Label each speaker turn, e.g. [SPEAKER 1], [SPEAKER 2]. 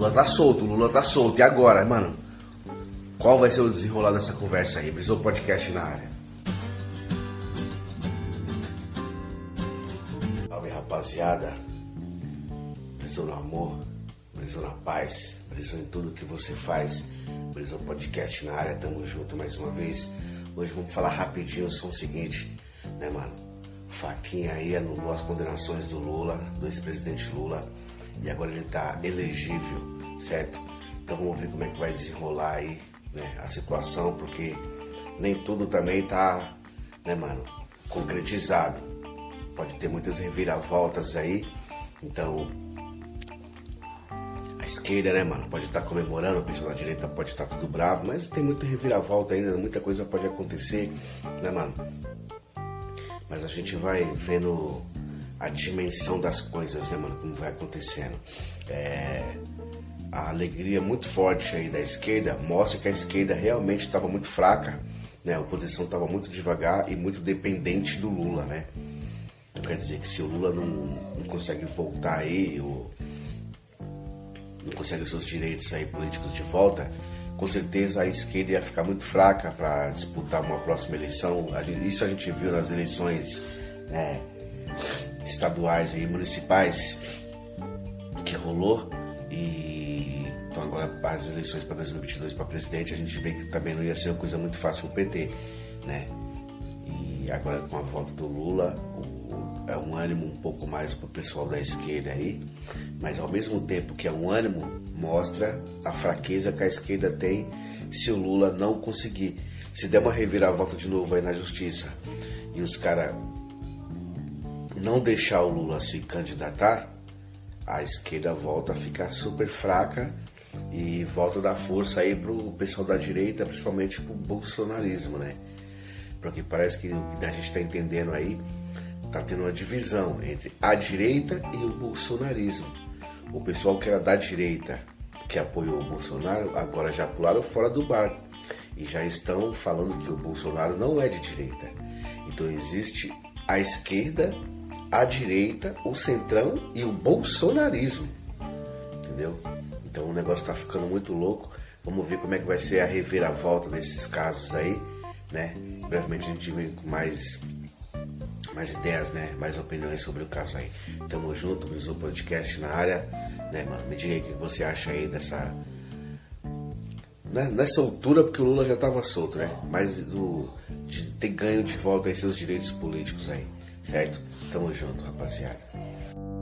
[SPEAKER 1] Lula tá solto, Lula tá solto. E agora, mano? Qual vai ser o desenrolar dessa conversa aí? Brisou Podcast na área. Salve rapaziada. Brisou no amor, brisou na paz, brisou em tudo que você faz. Brisou Podcast na área, tamo junto mais uma vez. Hoje vamos falar rapidinho sobre o seguinte, né, mano? Faquinha aí anulou as condenações do Lula, do ex-presidente Lula, e agora ele tá elegível, certo? Então vamos ver como é que vai desenrolar aí né, a situação, porque nem tudo também tá, né, mano, concretizado. Pode ter muitas reviravoltas aí, então a esquerda, né, mano, pode estar tá comemorando, o pessoal da direita pode estar tá tudo bravo, mas tem muita reviravolta ainda, muita coisa pode acontecer, né, mano? Mas a gente vai vendo a dimensão das coisas, né, mano, como vai acontecendo. É, a alegria muito forte aí da esquerda mostra que a esquerda realmente estava muito fraca, né? A oposição estava muito devagar e muito dependente do Lula, né? Então quer dizer que se o Lula não, não consegue voltar aí, ou não consegue os seus direitos aí políticos de volta, com certeza a esquerda ia ficar muito fraca para disputar uma próxima eleição. isso a gente viu nas eleições né, estaduais e municipais que rolou. E então agora as eleições para 2022 para presidente a gente vê que também não ia ser uma coisa muito fácil o PT, né? E agora com a volta do Lula, o, é um ânimo um pouco mais para o pessoal da esquerda aí, mas ao mesmo tempo que é um ânimo, mostra a fraqueza que a esquerda tem se o Lula não conseguir. Se der uma reviravolta de novo aí na justiça e os caras não deixar o Lula se candidatar, a esquerda volta a ficar super fraca e volta a dar força aí pro pessoal da direita, principalmente pro bolsonarismo, né? Porque parece que o que a gente está entendendo aí tá tendo uma divisão entre a direita e o bolsonarismo. O pessoal que era da direita, que apoiou o Bolsonaro, agora já pularam fora do barco e já estão falando que o Bolsonaro não é de direita. Então existe a esquerda, a direita, o centrão e o bolsonarismo. Entendeu? Então o negócio está ficando muito louco. Vamos ver como é que vai ser a reviravolta desses casos aí, né? Brevemente a gente vem com mais mais ideias, né? Mais opiniões sobre o caso aí. Tamo junto, Brisou Podcast na área, né, mano? Me diga aí o que você acha aí dessa. Né? Nessa altura, porque o Lula já tava solto, né? Mas do, de ter ganho de volta aí seus direitos políticos aí, certo? Tamo junto, rapaziada.